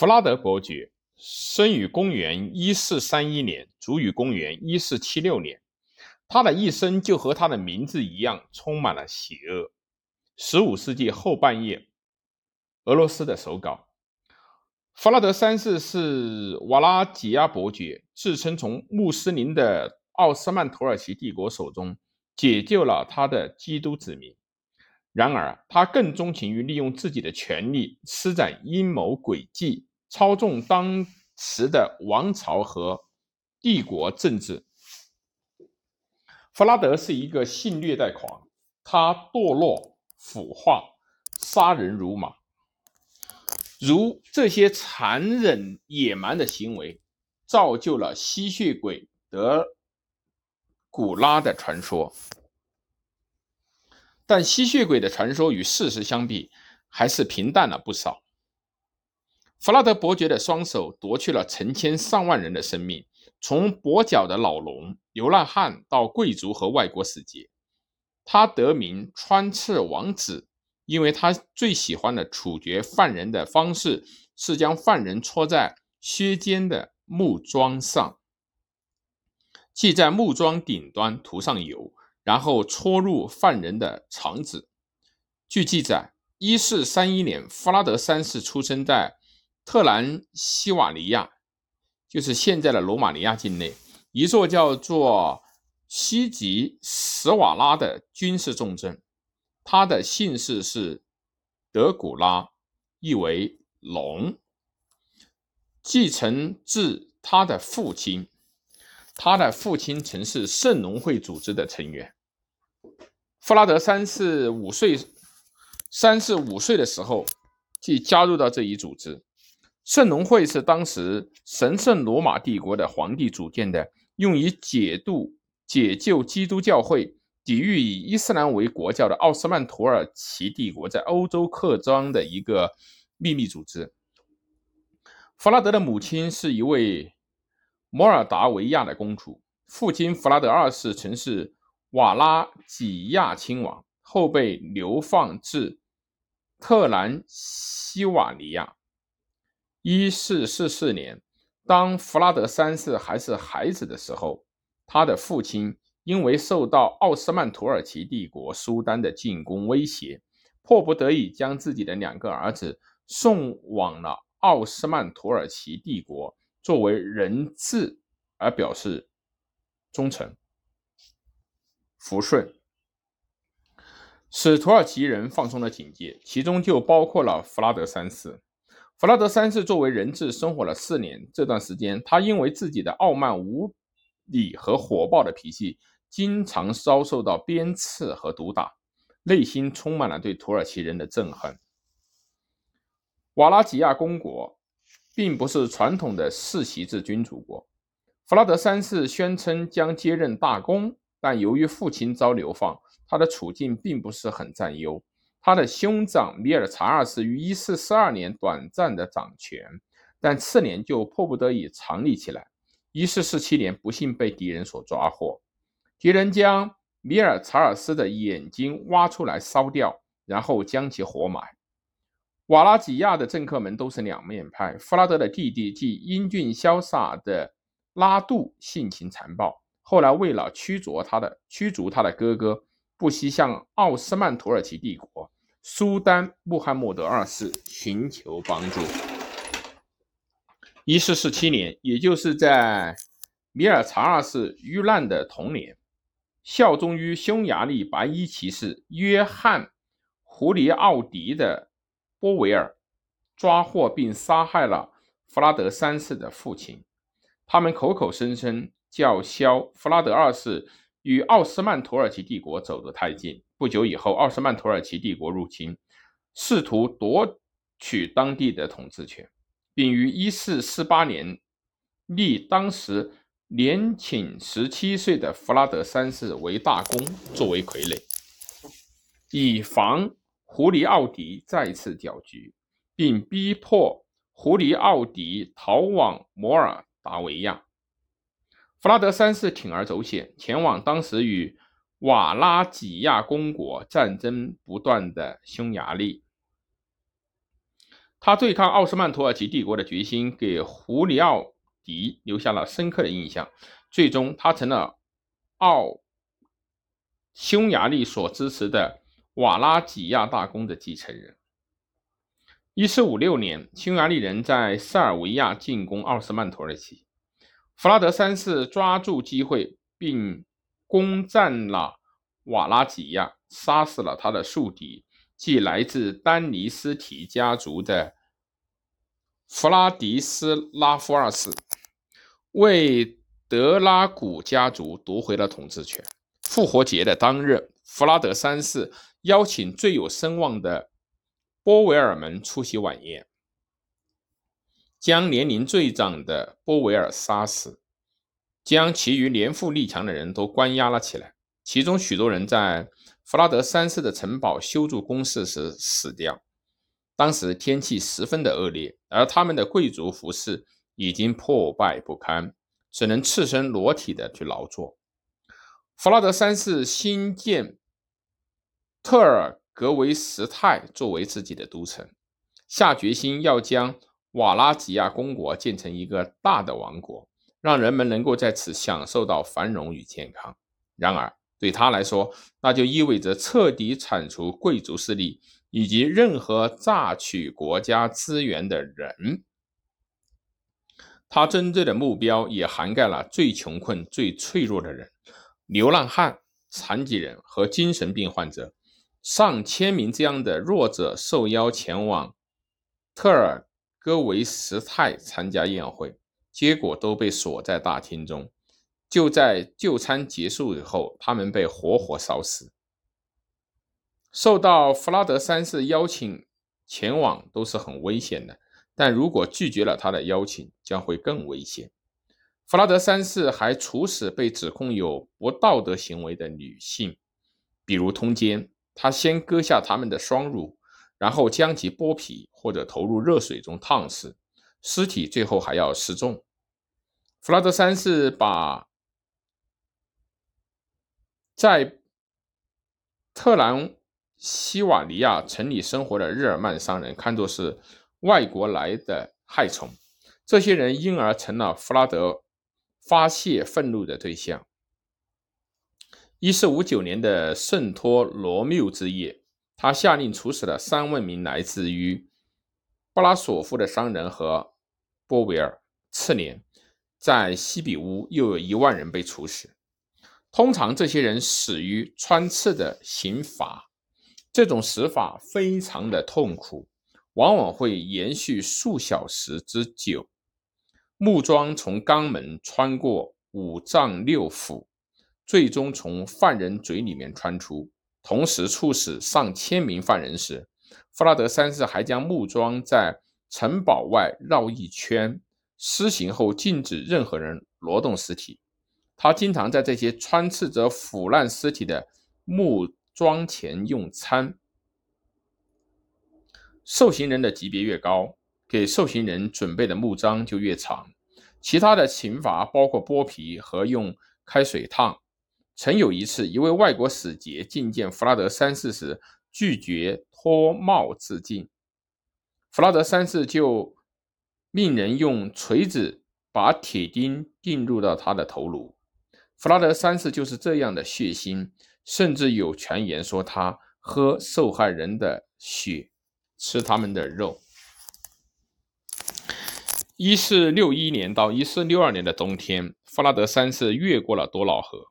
弗拉德伯爵生于公元一四三一年，卒于公元一四七六年。他的一生就和他的名字一样，充满了邪恶。十五世纪后半叶，俄罗斯的手稿。弗拉德三世是瓦拉吉亚伯爵，自称从穆斯林的奥斯曼土耳其帝国手中解救了他的基督子民。然而，他更钟情于利用自己的权力施展阴谋诡计，操纵当时的王朝和帝国政治。弗拉德是一个性虐待狂，他堕落、腐化、杀人如麻。如这些残忍野蛮的行为，造就了吸血鬼德古拉的传说。但吸血鬼的传说与事实相比，还是平淡了不少。弗拉德伯爵的双手夺去了成千上万人的生命，从跛脚的老农、流浪汉到贵族和外国使节。他得名穿刺王子。因为他最喜欢的处决犯人的方式是将犯人戳在削尖的木桩上，即在木桩顶端涂上油，然后戳入犯人的肠子。据记载，一四三一年，弗拉德三世出生在特兰西瓦尼亚，就是现在的罗马尼亚境内一座叫做西吉什瓦拉的军事重镇。他的姓氏是德古拉，意为龙，继承自他的父亲。他的父亲曾是圣农会组织的成员。弗拉德三世五岁，三世五岁的时候，即加入到这一组织。圣农会是当时神圣罗马帝国的皇帝组建的，用以解度解救基督教会。抵御以伊斯兰为国教的奥斯曼土耳其帝国在欧洲扩张的一个秘密组织。弗拉德的母亲是一位摩尔达维亚的公主，父亲弗拉德二世曾是瓦拉几亚亲王，后被流放至特兰西瓦尼亚。一四四四年，当弗拉德三世还是孩子的时候，他的父亲。因为受到奥斯曼土耳其帝国苏丹的进攻威胁，迫不得已将自己的两个儿子送往了奥斯曼土耳其帝国，作为人质而表示忠诚、服顺，使土耳其人放松了警戒，其中就包括了弗拉德三世。弗拉德三世作为人质生活了四年，这段时间他因为自己的傲慢无礼和火爆的脾气。经常遭受到鞭笞和毒打，内心充满了对土耳其人的憎恨。瓦拉吉亚公国并不是传统的世袭制君主国。弗拉德三世宣称将接任大公，但由于父亲遭流放，他的处境并不是很占优。他的兄长米尔查二世于一四四二年短暂的掌权，但次年就迫不得已藏匿起来。一四四七年，不幸被敌人所抓获。敌人将米尔查尔斯的眼睛挖出来烧掉，然后将其活埋。瓦拉吉亚的政客们都是两面派。弗拉德的弟弟即英俊潇洒的拉杜性情残暴，后来为了驱逐他的驱逐他的哥哥，不惜向奥斯曼土耳其帝国苏丹穆罕默德二世寻求帮助。一四四七年，也就是在米尔查二世遇难的同年。效忠于匈牙利白衣骑士约翰·胡里奥迪的波维尔抓获并杀害了弗拉德三世的父亲。他们口口声声叫嚣弗拉德二世与奥斯曼土耳其帝国走得太近。不久以后，奥斯曼土耳其帝国入侵，试图夺取当地的统治权，并于1448年立当时。年仅十七岁的弗拉德三世为大公，作为傀儡，以防胡里奥迪再次搅局，并逼迫胡里奥迪逃往摩尔达维亚。弗拉德三世铤而走险，前往当时与瓦拉几亚公国战争不断的匈牙利。他对抗奥斯曼土耳其帝国的决心给胡里奥迪留下了深刻的印象。最终，他成了奥匈牙利所支持的瓦拉几亚大公的继承人。一四五六年，匈牙利人在塞尔维亚进攻奥斯曼土耳其，弗拉德三世抓住机会并攻占了瓦拉吉亚，杀死了他的宿敌。即来自丹尼斯提家族的弗拉迪斯拉夫二世，为德拉古家族夺回了统治权。复活节的当日，弗拉德三世邀请最有声望的波维尔们出席晚宴，将年龄最长的波维尔杀死，将其余年富力强的人都关押了起来，其中许多人在。弗拉德三世的城堡修筑工事时死掉。当时天气十分的恶劣，而他们的贵族服饰已经破败不堪，只能赤身裸体的去劳作。弗拉德三世新建特尔格维什泰作为自己的都城，下决心要将瓦拉吉亚公国建成一个大的王国，让人们能够在此享受到繁荣与健康。然而，对他来说，那就意味着彻底铲除贵族势力以及任何榨取国家资源的人。他针对的目标也涵盖了最穷困、最脆弱的人，流浪汉、残疾人和精神病患者。上千名这样的弱者受邀前往特尔戈维什泰参加宴会，结果都被锁在大厅中。就在就餐结束以后，他们被活活烧死。受到弗拉德三世邀请前往都是很危险的，但如果拒绝了他的邀请，将会更危险。弗拉德三世还处死被指控有不道德行为的女性，比如通奸。他先割下他们的双乳，然后将其剥皮或者投入热水中烫死，尸体最后还要示众。弗拉德三世把。在特兰西瓦尼亚城里生活的日耳曼商人看作是外国来的害虫，这些人因而成了弗拉德发泄愤怒的对象。一四五九年的圣托罗缪之夜，他下令处死了三万名来自于布拉索夫的商人和波维尔。次年，在西比乌又有一万人被处死。通常这些人死于穿刺的刑罚，这种死法非常的痛苦，往往会延续数小时之久。木桩从肛门穿过五脏六腑，最终从犯人嘴里面穿出，同时处死上千名犯人时，弗拉德三世还将木桩在城堡外绕一圈，施行后禁止任何人挪动尸体。他经常在这些穿刺着腐烂尸体的木桩前用餐。受刑人的级别越高，给受刑人准备的木桩就越长。其他的刑罚包括剥皮和用开水烫。曾有一次，一位外国使节觐见弗拉德三世时，拒绝脱帽致敬，弗拉德三世就命人用锤子把铁钉钉入到他的头颅。弗拉德三世就是这样的血腥，甚至有传言说他喝受害人的血，吃他们的肉。一四六一年到一四六二年的冬天，弗拉德三世越过了多瑙河，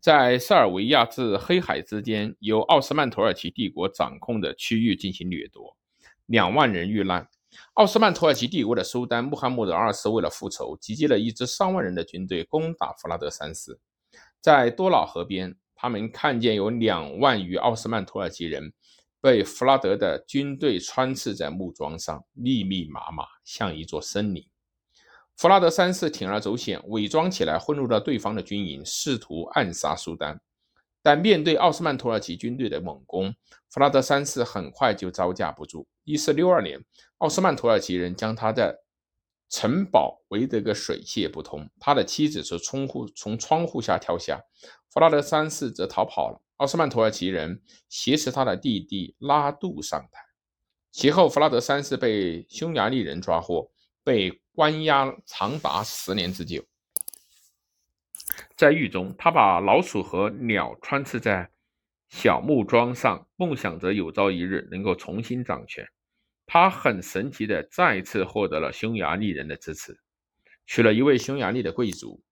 在塞尔维亚至黑海之间由奥斯曼土耳其帝国掌控的区域进行掠夺，两万人遇难。奥斯曼土耳其帝国的苏丹穆罕默德二世为了复仇，集结了一支上万人的军队攻打弗拉德三世。在多瑙河边，他们看见有两万余奥斯曼土耳其人被弗拉德的军队穿刺在木桩上，密密麻麻，像一座森林。弗拉德三世铤而走险，伪装起来混入了对方的军营，试图暗杀苏丹。但面对奥斯曼土耳其军队的猛攻，弗拉德三世很快就招架不住。一四六二年，奥斯曼土耳其人将他的城堡围得个水泄不通，他的妻子从窗户从窗户下跳下，弗拉德三世则逃跑了。奥斯曼土耳其人挟持他的弟弟拉杜上台，其后，弗拉德三世被匈牙利人抓获，被关押长达十年之久。在狱中，他把老鼠和鸟穿刺在小木桩上，梦想着有朝一日能够重新掌权。他很神奇的再次获得了匈牙利人的支持，娶了一位匈牙利的贵族，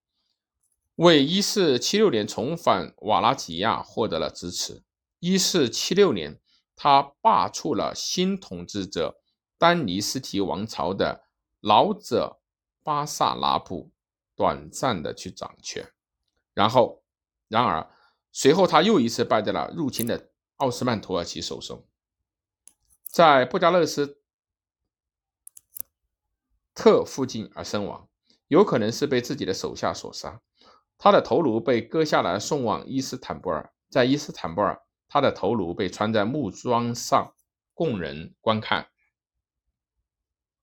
为1476年重返瓦拉吉亚获得了支持。1476年。他罢黜了新统治者丹尼斯提王朝的老者巴萨拉布，短暂的去掌权。然后，然而随后他又一次败在了入侵的奥斯曼土耳其手中，在布加勒斯特附近而身亡，有可能是被自己的手下所杀。他的头颅被割下来送往伊斯坦布尔，在伊斯坦布尔。他的头颅被穿在木桩上，供人观看。